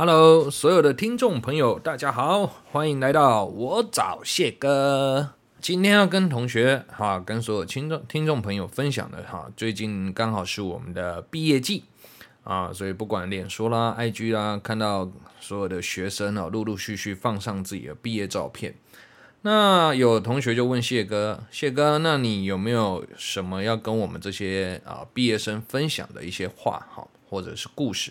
Hello，所有的听众朋友，大家好，欢迎来到我找谢哥。今天要跟同学哈，跟所有听众听众朋友分享的哈，最近刚好是我们的毕业季啊，所以不管脸书啦、IG 啦，看到所有的学生啊，陆陆续续放上自己的毕业照片。那有同学就问谢哥，谢哥，那你有没有什么要跟我们这些啊毕业生分享的一些话哈，或者是故事？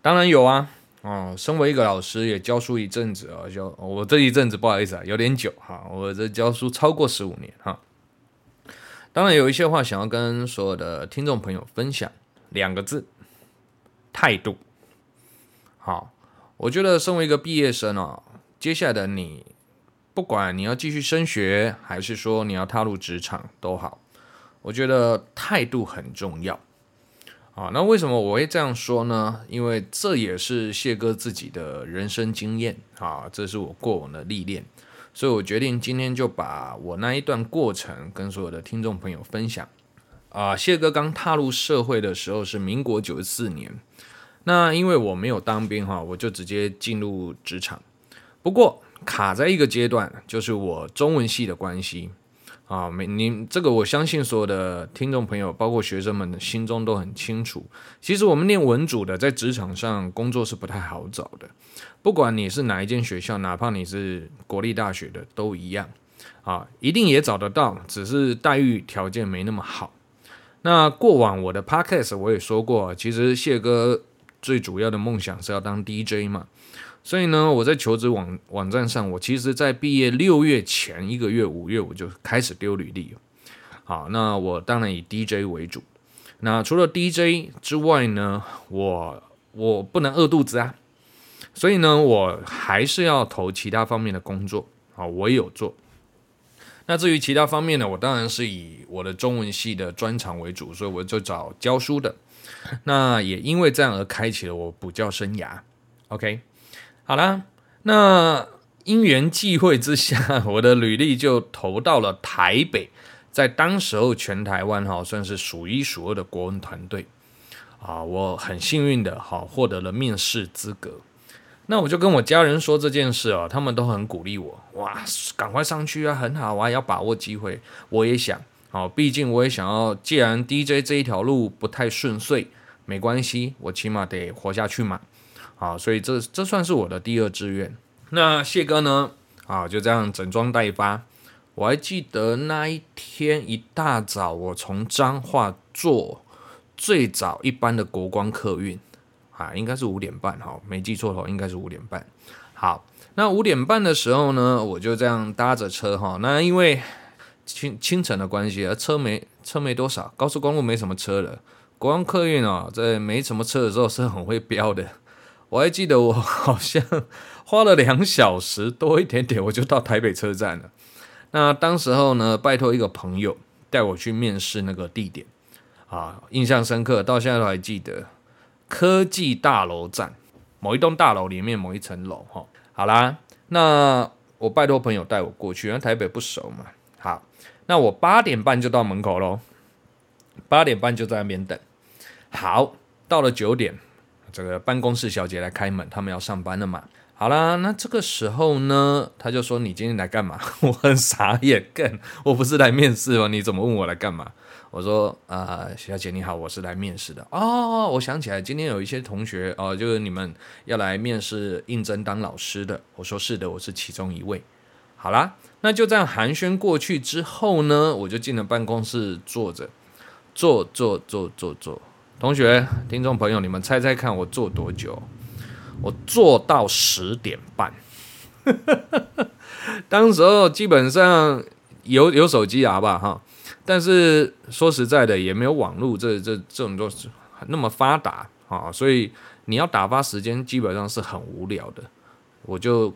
当然有啊。哦，身为一个老师，也教书一阵子啊，教我这一阵子不好意思啊，有点久哈，我这教书超过十五年哈。当然有一些话想要跟所有的听众朋友分享，两个字：态度。好，我觉得身为一个毕业生啊，接下来的你，不管你要继续升学，还是说你要踏入职场都好，我觉得态度很重要。啊，那为什么我会这样说呢？因为这也是谢哥自己的人生经验啊，这是我过往的历练，所以我决定今天就把我那一段过程跟所有的听众朋友分享。啊，谢哥刚踏入社会的时候是民国九十四年，那因为我没有当兵哈，我就直接进入职场。不过卡在一个阶段，就是我中文系的关系。啊，没你这个，我相信所有的听众朋友，包括学生们的心中都很清楚。其实我们念文组的，在职场上工作是不太好找的。不管你是哪一间学校，哪怕你是国立大学的，都一样。啊，一定也找得到，只是待遇条件没那么好。那过往我的 podcast 我也说过，其实谢哥最主要的梦想是要当 DJ 嘛。所以呢，我在求职网网站上，我其实，在毕业六月前一个月，五月我就开始丢履历。好，那我当然以 DJ 为主。那除了 DJ 之外呢，我我不能饿肚子啊，所以呢，我还是要投其他方面的工作。好，我也有做。那至于其他方面呢，我当然是以我的中文系的专长为主，所以我就找教书的。那也因为这样而开启了我补教生涯。OK。好啦，那因缘际会之下，我的履历就投到了台北，在当时候全台湾哈算是数一数二的国文团队啊，我很幸运的哈获得了面试资格。那我就跟我家人说这件事哦，他们都很鼓励我，哇，赶快上去啊，很好，我还要把握机会。我也想，哦，毕竟我也想要，既然 DJ 这一条路不太顺遂，没关系，我起码得活下去嘛。啊，所以这这算是我的第二志愿。那谢哥呢？啊，就这样整装待发。我还记得那一天一大早，我从彰化坐最早一班的国光客运，啊，应该是五点半，哈，没记错的话，应该是五点半。好，那五点半的时候呢，我就这样搭着车，哈，那因为清清晨的关系，车没车没多少，高速公路没什么车了。国光客运啊，在没什么车的时候是很会飙的。我还记得我好像花了两小时多一点点，我就到台北车站了。那当时候呢，拜托一个朋友带我去面试那个地点啊，印象深刻，到现在都还记得。科技大楼站某一栋大楼里面某一层楼哈。好啦，那我拜托朋友带我过去，因为台北不熟嘛。好，那我八点半就到门口喽，八点半就在那边等。好，到了九点。这个办公室小姐来开门，他们要上班了嘛？好啦，那这个时候呢，他就说：“你今天来干嘛？” 我很傻眼，更我不是来面试吗？你怎么问我来干嘛？我说：“啊、呃，小姐你好，我是来面试的。”哦，我想起来，今天有一些同学哦，就是你们要来面试应征当老师的。我说：“是的，我是其中一位。”好啦，那就这样寒暄过去之后呢，我就进了办公室坐着，坐坐坐坐坐。同学、听众朋友，你们猜猜看，我坐多久？我坐到十点半。当时候基本上有有手机啊吧哈，但是说实在的，也没有网络这这这种东西那么发达啊，所以你要打发时间，基本上是很无聊的。我就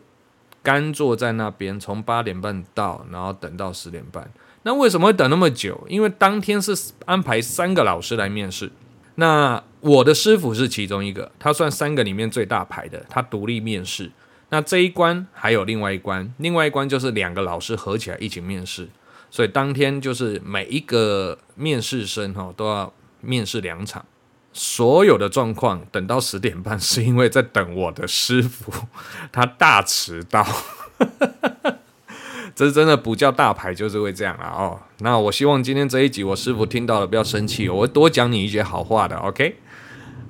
干坐在那边，从八点半到，然后等到十点半。那为什么会等那么久？因为当天是安排三个老师来面试。那我的师傅是其中一个，他算三个里面最大牌的，他独立面试。那这一关还有另外一关，另外一关就是两个老师合起来一起面试，所以当天就是每一个面试生哈都要面试两场，所有的状况等到十点半，是因为在等我的师傅，他大迟到。这真的补教大牌就是会这样了哦。那我希望今天这一集我师傅听到了不要生气，我会多讲你一些好话的。OK，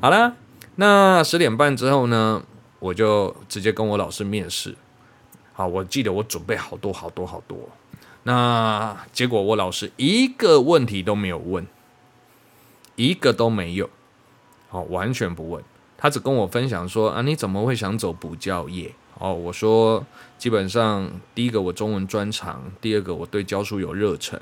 好了，那十点半之后呢，我就直接跟我老师面试。好，我记得我准备好多好多好多。那结果我老师一个问题都没有问，一个都没有，好，完全不问。他只跟我分享说啊，你怎么会想走补教业？哦，我说基本上第一个我中文专长，第二个我对教书有热忱，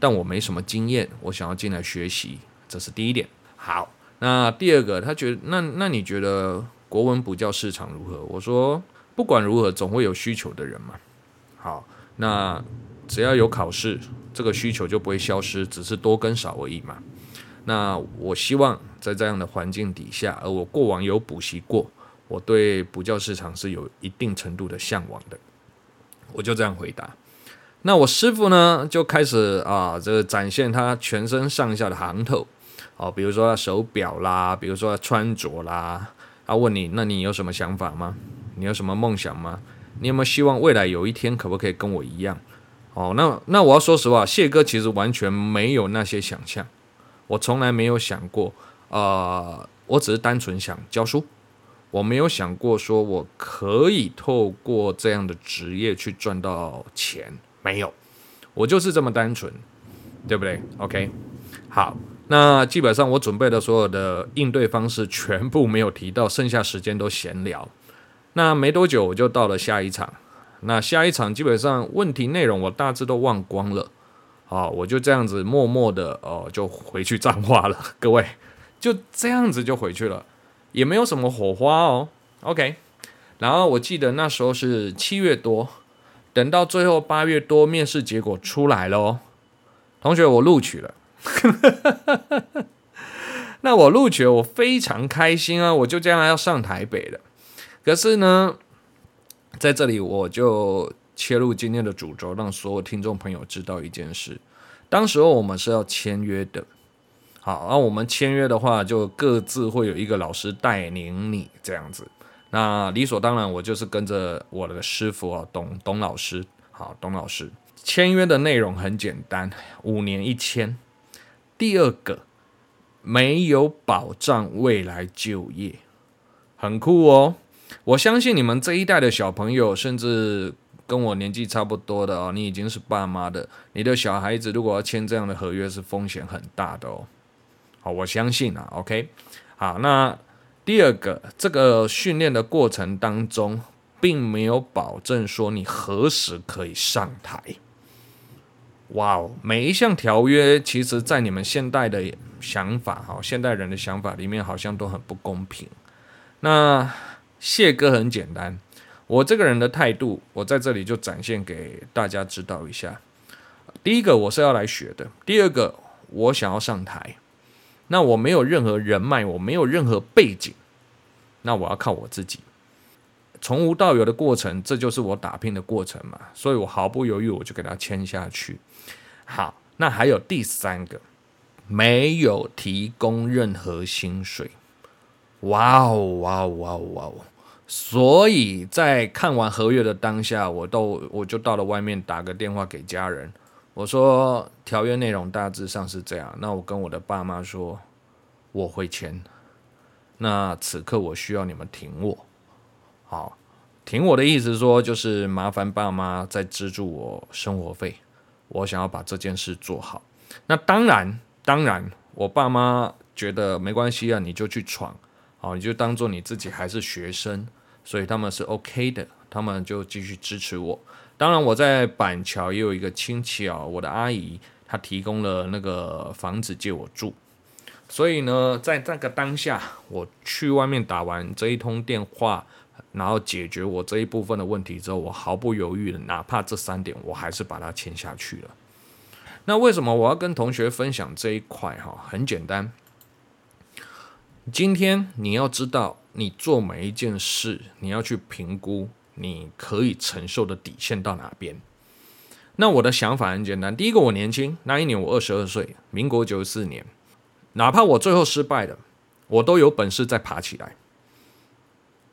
但我没什么经验，我想要进来学习，这是第一点。好，那第二个他觉得那那你觉得国文补教市场如何？我说不管如何，总会有需求的人嘛。好，那只要有考试，这个需求就不会消失，只是多跟少而已嘛。那我希望在这样的环境底下，而我过往有补习过。我对补教市场是有一定程度的向往的，我就这样回答。那我师傅呢，就开始啊，这个展现他全身上下的行头，哦，比如说他手表啦，比如说他穿着啦。他问你，那你有什么想法吗？你有什么梦想吗？你有没有希望未来有一天可不可以跟我一样？哦，那那我要说实话，谢哥其实完全没有那些想象，我从来没有想过，呃，我只是单纯想教书。我没有想过说我可以透过这样的职业去赚到钱，没有，我就是这么单纯，对不对？OK，好，那基本上我准备的所有的应对方式全部没有提到，剩下时间都闲聊。那没多久我就到了下一场，那下一场基本上问题内容我大致都忘光了，好，我就这样子默默的哦就回去彰化了，各位就这样子就回去了。也没有什么火花哦，OK。然后我记得那时候是七月多，等到最后八月多，面试结果出来了哦，同学我录取了，那我录取了，我非常开心啊，我就这样要上台北了。可是呢，在这里我就切入今天的主轴，让所有听众朋友知道一件事：当时候我们是要签约的。好，那我们签约的话，就各自会有一个老师带领你这样子。那理所当然，我就是跟着我的师傅啊，董董老师。好，董老师签约的内容很简单，五年一签。第二个，没有保障未来就业，很酷哦。我相信你们这一代的小朋友，甚至跟我年纪差不多的哦，你已经是爸妈的，你的小孩子如果要签这样的合约，是风险很大的哦。好，我相信啊，OK，好，那第二个，这个训练的过程当中，并没有保证说你何时可以上台。哇哦，每一项条约，其实在你们现代的想法，哈，现代人的想法里面，好像都很不公平。那谢哥很简单，我这个人的态度，我在这里就展现给大家知道一下。第一个，我是要来学的；第二个，我想要上台。那我没有任何人脉，我没有任何背景，那我要靠我自己，从无到有的过程，这就是我打拼的过程嘛。所以我毫不犹豫，我就给他签下去。好，那还有第三个，没有提供任何薪水。哇哦，哇哦，哇哦，哇哦！所以在看完合约的当下，我都我就到了外面打个电话给家人。我说条约内容大致上是这样，那我跟我的爸妈说我会签，那此刻我需要你们挺我，好，挺我的意思说就是麻烦爸妈再资助我生活费，我想要把这件事做好。那当然，当然，我爸妈觉得没关系啊，你就去闯，好，你就当做你自己还是学生，所以他们是 OK 的，他们就继续支持我。当然，我在板桥也有一个亲戚啊，我的阿姨她提供了那个房子借我住，所以呢，在这个当下，我去外面打完这一通电话，然后解决我这一部分的问题之后，我毫不犹豫的，哪怕这三点，我还是把它签下去了。那为什么我要跟同学分享这一块？哈，很简单，今天你要知道，你做每一件事，你要去评估。你可以承受的底线到哪边？那我的想法很简单。第一个，我年轻，那一年我二十二岁，民国九十四年。哪怕我最后失败了，我都有本事再爬起来。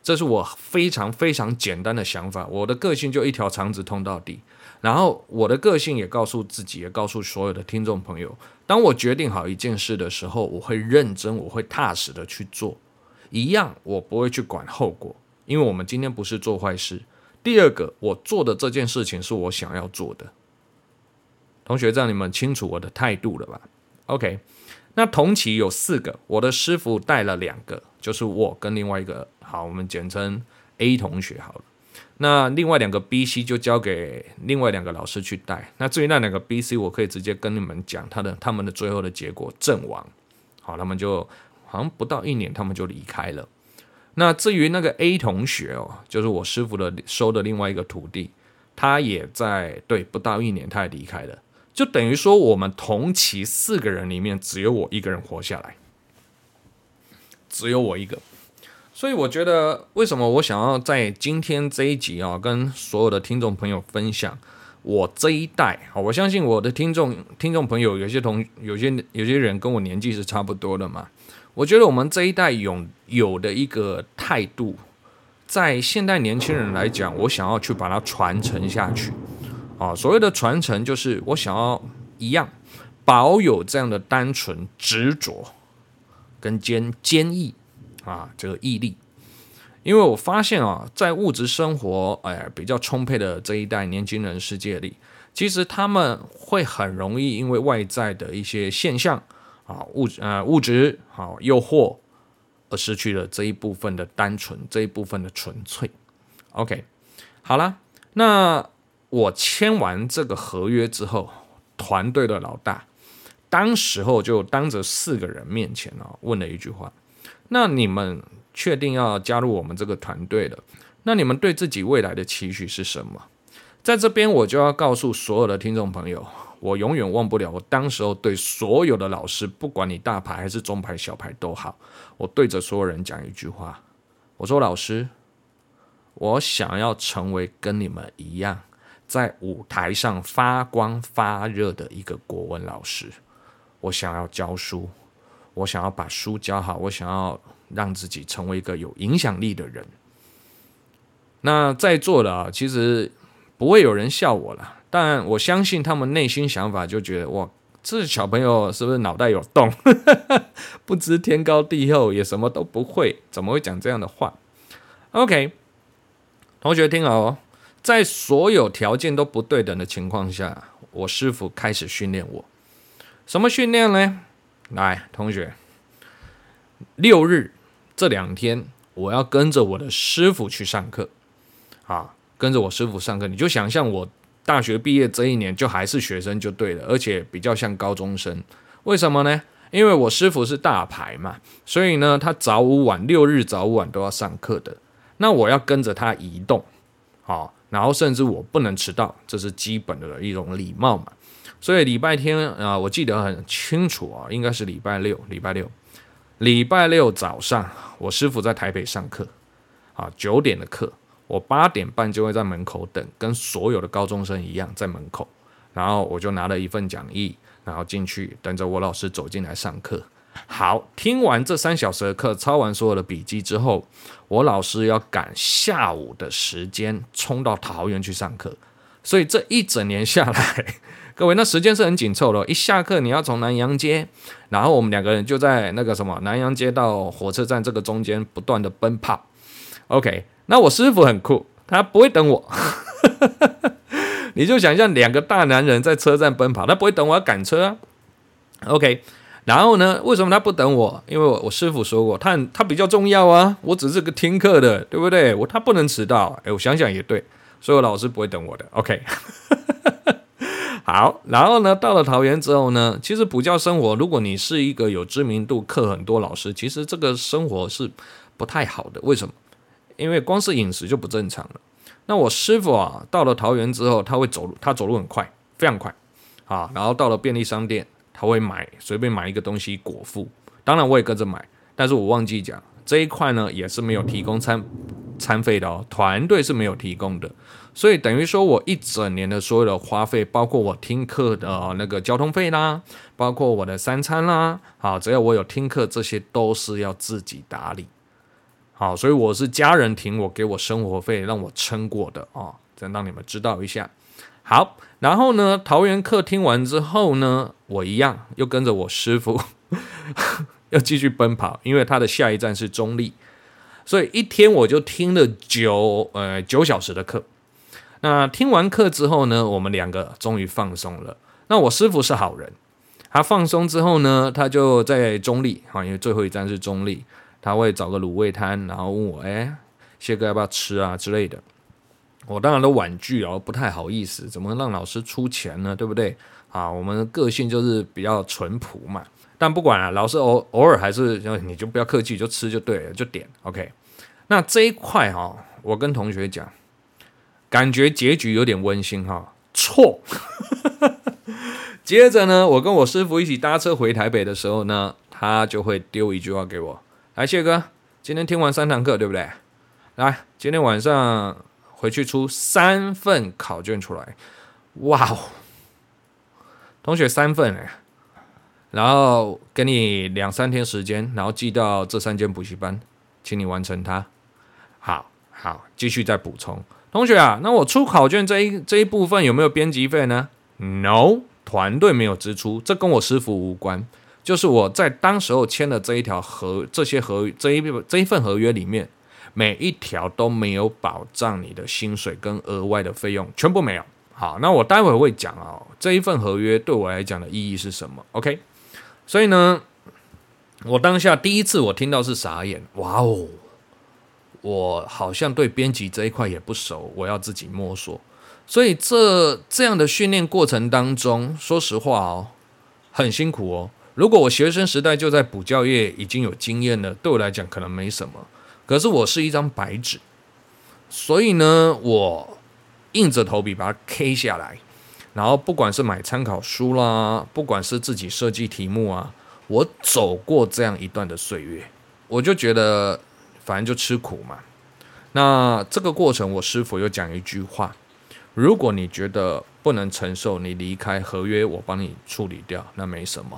这是我非常非常简单的想法。我的个性就一条肠子通到底。然后我的个性也告诉自己，也告诉所有的听众朋友：当我决定好一件事的时候，我会认真，我会踏实的去做。一样，我不会去管后果，因为我们今天不是做坏事。第二个，我做的这件事情是我想要做的。同学，这样你们清楚我的态度了吧？OK，那同期有四个，我的师傅带了两个，就是我跟另外一个，好，我们简称 A 同学好了。那另外两个 B、C 就交给另外两个老师去带。那至于那两个 B、C，我可以直接跟你们讲他的他们的最后的结果阵亡。好，他们就好像不到一年，他们就离开了。那至于那个 A 同学哦，就是我师傅的收的另外一个徒弟，他也在对不到一年，他也离开了。就等于说，我们同期四个人里面，只有我一个人活下来，只有我一个。所以我觉得，为什么我想要在今天这一集啊，跟所有的听众朋友分享我这一代啊，我相信我的听众听众朋友有些同有些有些人跟我年纪是差不多的嘛。我觉得我们这一代有有的一个态度，在现代年轻人来讲，我想要去把它传承下去。啊，所谓的传承，就是我想要一样保有这样的单纯、执着跟坚坚毅。啊，这个毅力，因为我发现啊，在物质生活哎比较充沛的这一代年轻人世界里，其实他们会很容易因为外在的一些现象啊物呃物质好诱惑而失去了这一部分的单纯，这一部分的纯粹。OK，好了，那我签完这个合约之后，团队的老大当时候就当着四个人面前啊问了一句话。那你们确定要加入我们这个团队了？那你们对自己未来的期许是什么？在这边我就要告诉所有的听众朋友，我永远忘不了我当时候对所有的老师，不管你大牌还是中牌、小牌都好，我对着所有人讲一句话，我说：老师，我想要成为跟你们一样，在舞台上发光发热的一个国文老师，我想要教书。我想要把书教好，我想要让自己成为一个有影响力的人。那在座的啊，其实不会有人笑我了，但我相信他们内心想法就觉得，哇，这小朋友是不是脑袋有洞？不知天高地厚，也什么都不会，怎么会讲这样的话？OK，同学听好哦，在所有条件都不对等的情况下，我师傅开始训练我。什么训练呢？来，同学，六日这两天我要跟着我的师傅去上课，啊，跟着我师傅上课，你就想象我大学毕业这一年就还是学生就对了，而且比较像高中生。为什么呢？因为我师傅是大牌嘛，所以呢，他早午晚六日早午晚都要上课的。那我要跟着他移动，啊，然后甚至我不能迟到，这是基本的一种礼貌嘛。所以礼拜天啊，我记得很清楚啊，应该是礼拜六。礼拜六，礼拜六早上，我师傅在台北上课，啊，九点的课，我八点半就会在门口等，跟所有的高中生一样在门口。然后我就拿了一份讲义，然后进去等着我老师走进来上课。好，听完这三小时的课，抄完所有的笔记之后，我老师要赶下午的时间冲到桃园去上课。所以这一整年下来。各位，那时间是很紧凑的。一下课，你要从南阳街，然后我们两个人就在那个什么南阳街到火车站这个中间不断的奔跑。OK，那我师傅很酷，他不会等我。你就想象两个大男人在车站奔跑，他不会等我要赶车啊。OK，然后呢，为什么他不等我？因为我我师傅说过，他他比较重要啊。我只是个听课的，对不对？我他不能迟到。哎，我想想也对，所以我老师不会等我的。OK。好，然后呢，到了桃园之后呢，其实补教生活，如果你是一个有知名度、课很多老师，其实这个生活是不太好的。为什么？因为光是饮食就不正常了。那我师傅啊，到了桃园之后，他会走路，他走路很快，非常快啊。然后到了便利商店，他会买随便买一个东西果腹。当然我也跟着买，但是我忘记讲这一块呢，也是没有提供餐餐费的哦，团队是没有提供的。所以等于说我一整年的所有的花费，包括我听课的那个交通费啦，包括我的三餐啦，好，只要我有听课，这些都是要自己打理。好，所以我是家人挺我，给我生活费，让我撑过的啊，再让你们知道一下。好，然后呢，桃园课听完之后呢，我一样又跟着我师傅 要继续奔跑，因为他的下一站是中立，所以一天我就听了九呃九小时的课。那听完课之后呢，我们两个终于放松了。那我师傅是好人，他放松之后呢，他就在中立啊，因为最后一站是中立，他会找个卤味摊，然后问我，哎，谢哥要不要吃啊之类的。我当然都婉拒哦，不太好意思，怎么让老师出钱呢？对不对？啊，我们的个性就是比较淳朴嘛。但不管了，老师偶偶尔还是，你就不要客气，就吃就对了，就点 OK。那这一块哈，我跟同学讲。感觉结局有点温馨哈，错。接着呢，我跟我师傅一起搭车回台北的时候呢，他就会丢一句话给我：“来，谢哥，今天听完三堂课，对不对？来，今天晚上回去出三份考卷出来。”哇哦，同学三份哎，然后给你两三天时间，然后寄到这三间补习班，请你完成它。好好，继续再补充。同学啊，那我出考卷这一这一部分有没有编辑费呢？No，团队没有支出，这跟我师傅无关。就是我在当时候签的这一条合这些合这一这一份合约里面，每一条都没有保障你的薪水跟额外的费用，全部没有。好，那我待会会讲哦，这一份合约对我来讲的意义是什么？OK，所以呢，我当下第一次我听到是傻眼，哇哦！我好像对编辑这一块也不熟，我要自己摸索。所以这这样的训练过程当中，说实话哦，很辛苦哦。如果我学生时代就在补教业已经有经验了，对我来讲可能没什么。可是我是一张白纸，所以呢，我硬着头皮把它 K 下来。然后不管是买参考书啦，不管是自己设计题目啊，我走过这样一段的岁月，我就觉得。反正就吃苦嘛。那这个过程，我师傅又讲一句话：如果你觉得不能承受，你离开合约，我帮你处理掉，那没什么。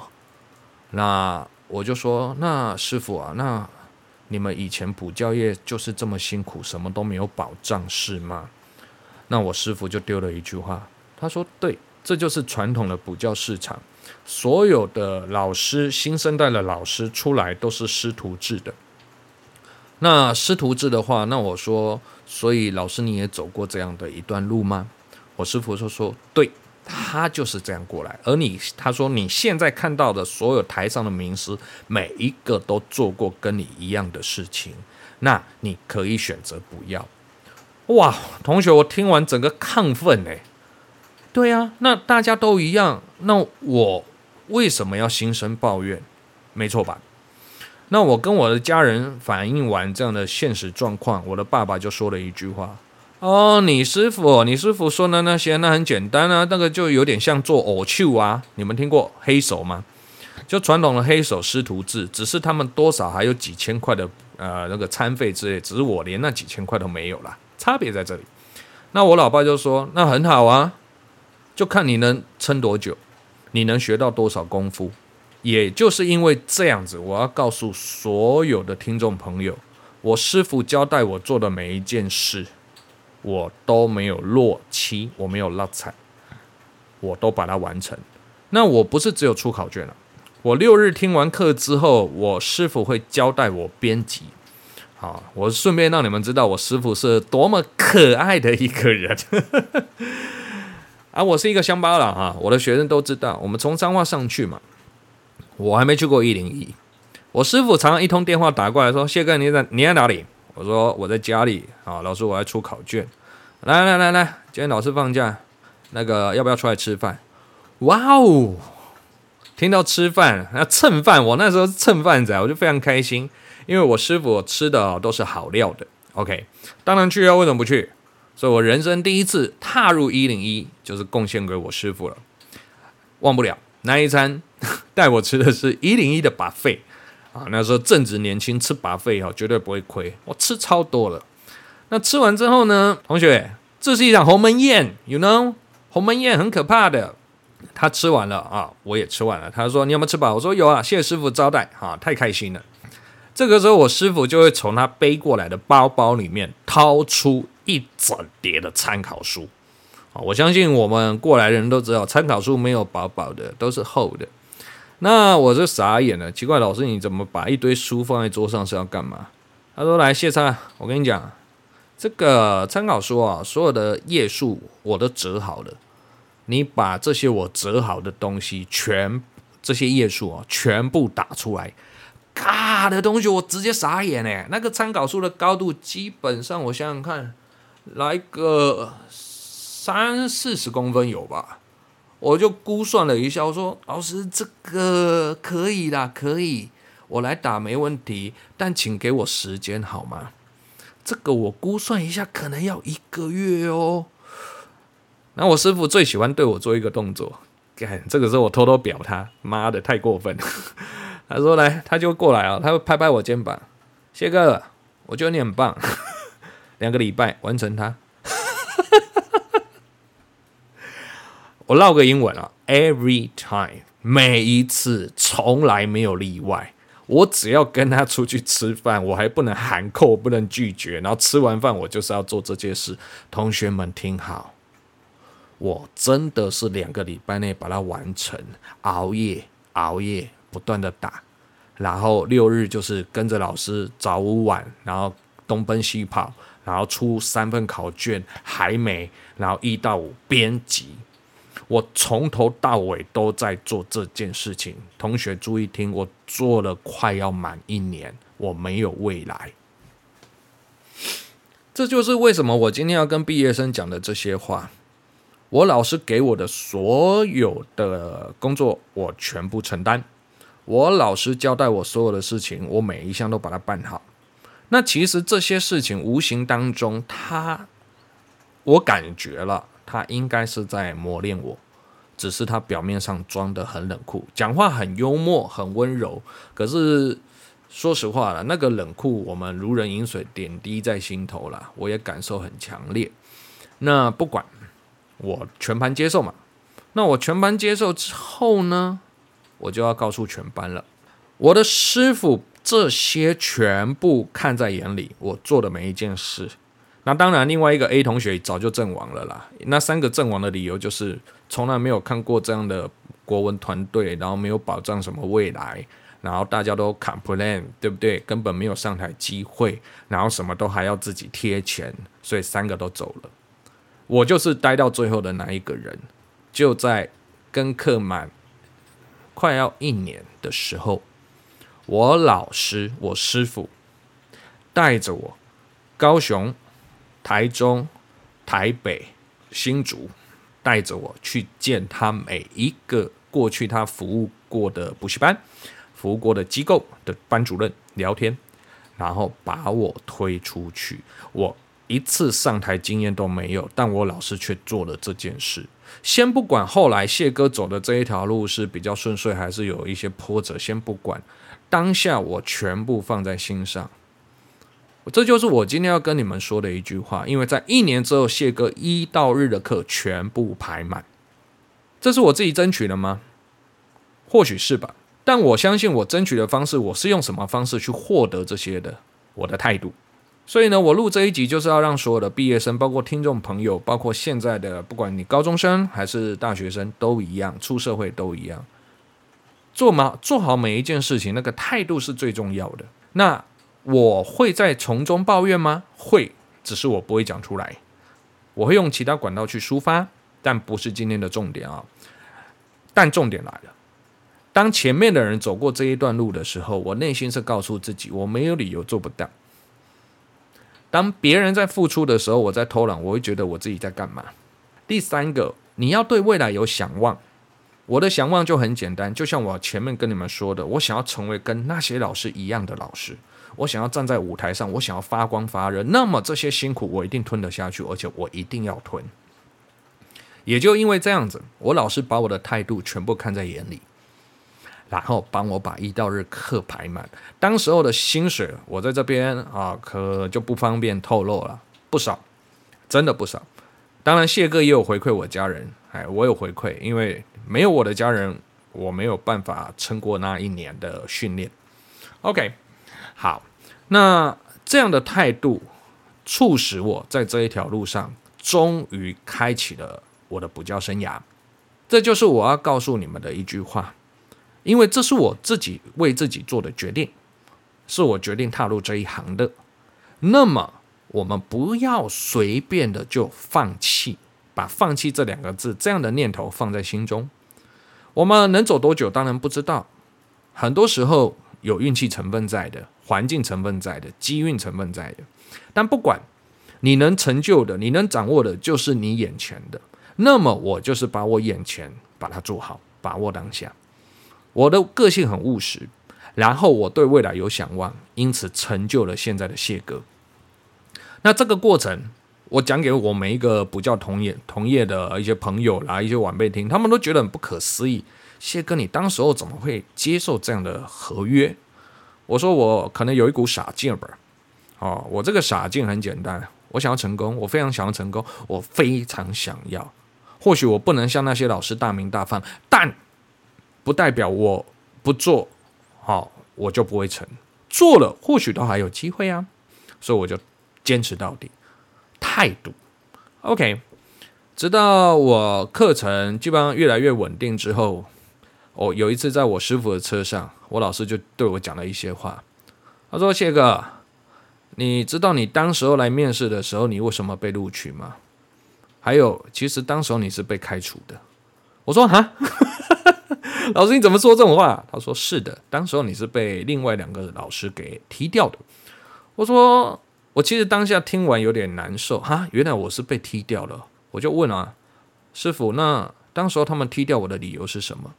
那我就说，那师傅啊，那你们以前补教业就是这么辛苦，什么都没有保障，是吗？那我师傅就丢了一句话，他说：对，这就是传统的补教市场，所有的老师，新生代的老师出来都是师徒制的。那师徒制的话，那我说，所以老师你也走过这样的一段路吗？我师傅说说，对，他就是这样过来。而你，他说你现在看到的所有台上的名师，每一个都做过跟你一样的事情，那你可以选择不要。哇，同学，我听完整个亢奋哎，对呀，那大家都一样，那我为什么要心生抱怨？没错吧？那我跟我的家人反映完这样的现实状况，我的爸爸就说了一句话：“哦，你师傅，你师傅说的那些，那很简单啊，那个就有点像做偶秀啊。你们听过黑手吗？就传统的黑手师徒制，只是他们多少还有几千块的呃那个餐费之类，只是我连那几千块都没有啦，差别在这里。那我老爸就说：那很好啊，就看你能撑多久，你能学到多少功夫。”也就是因为这样子，我要告诉所有的听众朋友，我师傅交代我做的每一件事，我都没有落漆，我没有落彩，我都把它完成。那我不是只有出考卷了，我六日听完课之后，我师傅会交代我编辑。好，我顺便让你们知道我师傅是多么可爱的一个人。啊，我是一个乡巴佬啊，我的学生都知道，我们从彰化上去嘛。我还没去过一零一，我师傅常常一通电话打过来说：“谢哥，你在你在哪里？”我说：“我在家里。”啊，老师，我要出考卷。来来来来，今天老师放假，那个要不要出来吃饭？哇哦！听到吃饭，那蹭饭，我那时候是蹭饭仔，我就非常开心，因为我师傅吃的都是好料的。OK，当然去啊，为什么不去？所以我人生第一次踏入一零一，就是贡献给我师傅了，忘不了那一餐。带我吃的是一零一的 buffet 啊，那时候正值年轻，吃 buffet 哈绝对不会亏，我吃超多了。那吃完之后呢，同学，这是一场鸿门宴，you know，鸿门宴很可怕的。他吃完了啊，我也吃完了。他说：“你有没有吃饱？”我说：“有啊，谢谢师傅招待，啊，太开心了。”这个时候，我师傅就会从他背过来的包包里面掏出一整叠的参考书。啊，我相信我们过来人都知道，参考书没有薄薄的，都是厚的。那我就傻眼了，奇怪，老师你怎么把一堆书放在桌上是要干嘛？他说：“来，谢灿，我跟你讲，这个参考书啊，所有的页数我都折好了。你把这些我折好的东西，全这些页数啊，全部打出来。嘎的东西，我直接傻眼哎！那个参考书的高度，基本上我想想看，来个三四十公分有吧？我就估算了一下，我说老师，这个可以啦，可以。”我来打没问题，但请给我时间好吗？这个我估算一下，可能要一个月哦。那我师傅最喜欢对我做一个动作，干，这个时候我偷偷表他，妈的太过分了。他说来，他就过来啊，他会拍拍我肩膀，谢哥，我觉得你很棒，两个礼拜完成它。我唠个英文啊，every time，每一次，从来没有例外。我只要跟他出去吃饭，我还不能含扣，不能拒绝。然后吃完饭，我就是要做这件事。同学们听好，我真的是两个礼拜内把它完成，熬夜熬夜不断的打，然后六日就是跟着老师早午晚，然后东奔西跑，然后出三份考卷还没，然后一到五编辑。我从头到尾都在做这件事情，同学注意听，我做了快要满一年，我没有未来。这就是为什么我今天要跟毕业生讲的这些话。我老师给我的所有的工作，我全部承担。我老师交代我所有的事情，我每一项都把它办好。那其实这些事情无形当中，他，我感觉了。他应该是在磨练我，只是他表面上装得很冷酷，讲话很幽默、很温柔。可是说实话了，那个冷酷我们如人饮水，点滴在心头了。我也感受很强烈。那不管，我全盘接受嘛。那我全盘接受之后呢，我就要告诉全班了，我的师傅这些全部看在眼里，我做的每一件事。那当然，另外一个 A 同学早就阵亡了啦。那三个阵亡的理由就是从来没有看过这样的国文团队，然后没有保障什么未来，然后大家都 complain，对不对？根本没有上台机会，然后什么都还要自己贴钱，所以三个都走了。我就是待到最后的那一个人，就在跟课满快要一年的时候，我老师，我师傅带着我高雄。台中、台北、新竹，带着我去见他每一个过去他服务过的补习班、服务过的机构的班主任聊天，然后把我推出去。我一次上台经验都没有，但我老师却做了这件事。先不管后来谢哥走的这一条路是比较顺遂，还是有一些波折，先不管，当下我全部放在心上。这就是我今天要跟你们说的一句话，因为在一年之后，谢哥一到日的课全部排满，这是我自己争取的吗？或许是吧，但我相信我争取的方式，我是用什么方式去获得这些的，我的态度。所以呢，我录这一集就是要让所有的毕业生，包括听众朋友，包括现在的不管你高中生还是大学生都一样，出社会都一样，做嘛做好每一件事情，那个态度是最重要的。那。我会在从中抱怨吗？会，只是我不会讲出来。我会用其他管道去抒发，但不是今天的重点啊。但重点来了，当前面的人走过这一段路的时候，我内心是告诉自己，我没有理由做不到。当别人在付出的时候，我在偷懒，我会觉得我自己在干嘛？第三个，你要对未来有想望。我的想望就很简单，就像我前面跟你们说的，我想要成为跟那些老师一样的老师。我想要站在舞台上，我想要发光发热，那么这些辛苦我一定吞得下去，而且我一定要吞。也就因为这样子，我老师把我的态度全部看在眼里，然后帮我把一到日课排满。当时候的薪水，我在这边啊，可就不方便透露了。不少，真的不少。当然，谢哥也有回馈我家人，哎，我有回馈，因为没有我的家人，我没有办法撑过那一年的训练。OK，好，那这样的态度促使我在这一条路上终于开启了我的补教生涯。这就是我要告诉你们的一句话，因为这是我自己为自己做的决定，是我决定踏入这一行的。那么，我们不要随便的就放弃，把“放弃”这两个字这样的念头放在心中。我们能走多久，当然不知道。很多时候有运气成分在的，环境成分在的，机运成分在的。但不管你能成就的，你能掌握的，就是你眼前的。那么我就是把我眼前把它做好，把握当下。我的个性很务实，然后我对未来有想望，因此成就了现在的谢哥。那这个过程，我讲给我每一个补教同业同业的一些朋友啦，一些晚辈听，他们都觉得很不可思议。谢哥，你当时候怎么会接受这样的合约？我说我可能有一股傻劲吧。哦，我这个傻劲很简单，我想要成功，我非常想要成功，我非常想要。或许我不能像那些老师大名大放，但不代表我不做，好，我就不会成。做了，或许都还有机会啊。所以我就坚持到底，态度 OK。直到我课程基本上越来越稳定之后，哦，有一次在我师傅的车上，我老师就对我讲了一些话。他说：“谢哥，你知道你当时候来面试的时候，你为什么被录取吗？”还有，其实当时候你是被开除的。我说哈，老师你怎么说这种话？他说是的，当时候你是被另外两个老师给踢掉的。我说我其实当下听完有点难受哈，原来我是被踢掉了。我就问啊，师傅，那当时候他们踢掉我的理由是什么？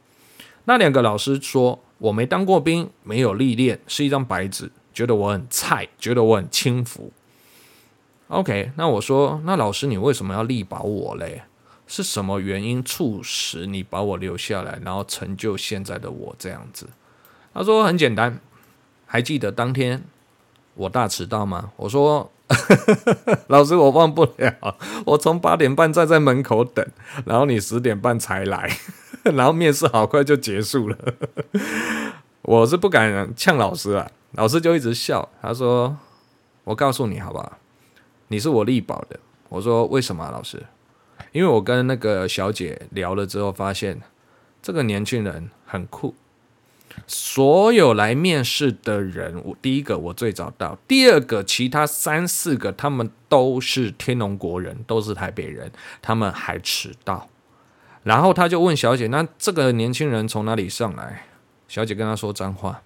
那两个老师说我没当过兵，没有历练，是一张白纸，觉得我很菜，觉得我很轻浮。OK，那我说，那老师你为什么要力保我嘞？是什么原因促使你把我留下来，然后成就现在的我这样子？他说很简单，还记得当天我大迟到吗？我说 老师我忘不了，我从八点半站在门口等，然后你十点半才来，然后面试好快就结束了。我是不敢呛老师啊，老师就一直笑，他说我告诉你好不好？你是我力保的，我说为什么啊，老师？因为我跟那个小姐聊了之后，发现这个年轻人很酷。所有来面试的人，我第一个我最早到，第二个其他三四个他们都是天龙国人，都是台北人，他们还迟到。然后他就问小姐：“那这个年轻人从哪里上来？”小姐跟他说脏话。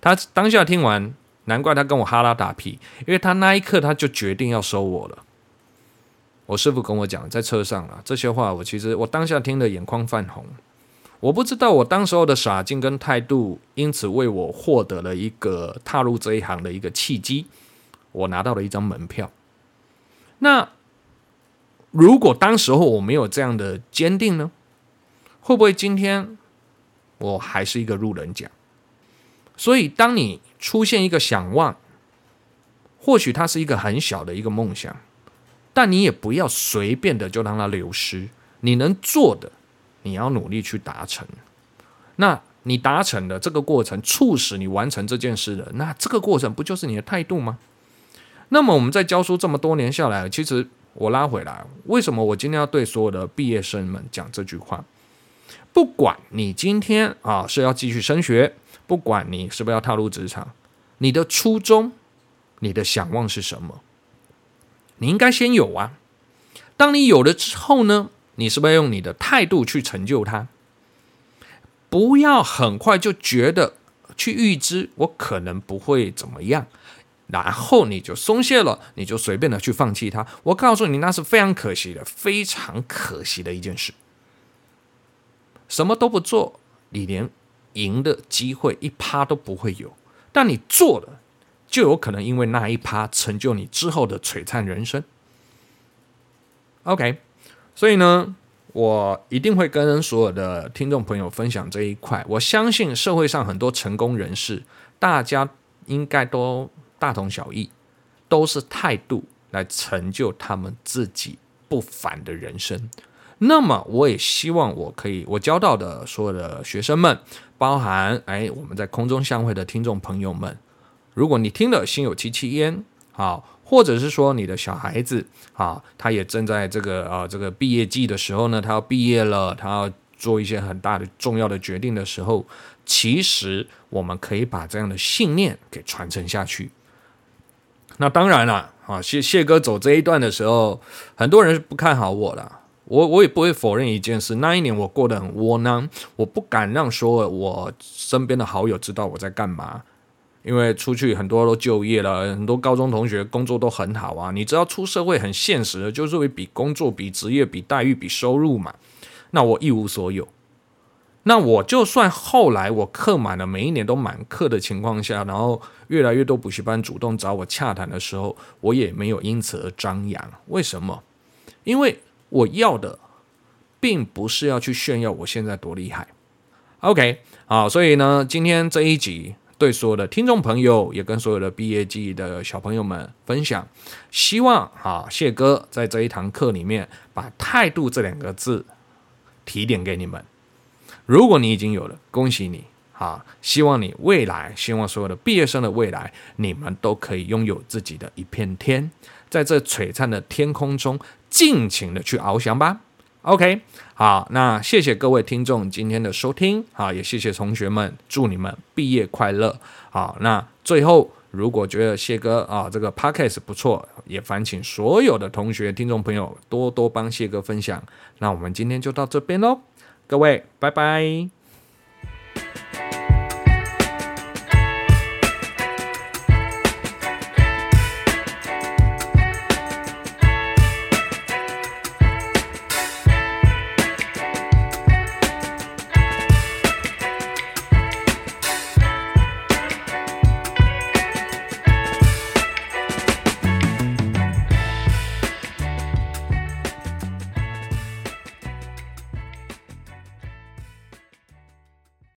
他当下听完。难怪他跟我哈拉打屁，因为他那一刻他就决定要收我了。我师傅跟我讲，在车上啊，这些话我其实我当下听得眼眶泛红。我不知道我当时候的傻劲跟态度，因此为我获得了一个踏入这一行的一个契机，我拿到了一张门票。那如果当时候我没有这样的坚定呢？会不会今天我还是一个路人甲？所以当你出现一个想望，或许它是一个很小的一个梦想，但你也不要随便的就让它流失。你能做的，你要努力去达成。那你达成的这个过程，促使你完成这件事的，那这个过程不就是你的态度吗？那么我们在教书这么多年下来，其实我拉回来，为什么我今天要对所有的毕业生们讲这句话？不管你今天啊是要继续升学。不管你是不是要踏入职场，你的初衷、你的想望是什么？你应该先有啊。当你有了之后呢，你是不是要用你的态度去成就它？不要很快就觉得去预知我可能不会怎么样，然后你就松懈了，你就随便的去放弃它。我告诉你，那是非常可惜的，非常可惜的一件事。什么都不做，你连。赢的机会一趴都不会有，但你做了，就有可能因为那一趴成就你之后的璀璨人生。OK，所以呢，我一定会跟所有的听众朋友分享这一块。我相信社会上很多成功人士，大家应该都大同小异，都是态度来成就他们自己不凡的人生。那么，我也希望我可以，我教到的所有的学生们，包含哎我们在空中相会的听众朋友们，如果你听了心有戚戚焉，好。或者是说你的小孩子啊，他也正在这个啊这个毕业季的时候呢，他要毕业了，他要做一些很大的重要的决定的时候，其实我们可以把这样的信念给传承下去。那当然了啊，谢谢哥走这一段的时候，很多人是不看好我的，我我也不会否认一件事，那一年我过得很窝囊，我不敢让说我身边的好友知道我在干嘛。因为出去很多都就业了，很多高中同学工作都很好啊。你知道出社会很现实的，就是会比工作、比职业、比待遇、比收入嘛。那我一无所有。那我就算后来我课满了，每一年都满课的情况下，然后越来越多补习班主动找我洽谈的时候，我也没有因此而张扬。为什么？因为我要的并不是要去炫耀我现在多厉害。OK，好，所以呢，今天这一集。对所有的听众朋友，也跟所有的毕业季的小朋友们分享，希望啊，谢哥在这一堂课里面把“态度”这两个字提点给你们。如果你已经有了，恭喜你啊！希望你未来，希望所有的毕业生的未来，你们都可以拥有自己的一片天，在这璀璨的天空中尽情的去翱翔吧。OK，好，那谢谢各位听众今天的收听，好，也谢谢同学们，祝你们毕业快乐。好，那最后如果觉得谢哥啊这个 Podcast 不错，也烦请所有的同学、听众朋友多多帮谢哥分享。那我们今天就到这边喽，各位，拜拜。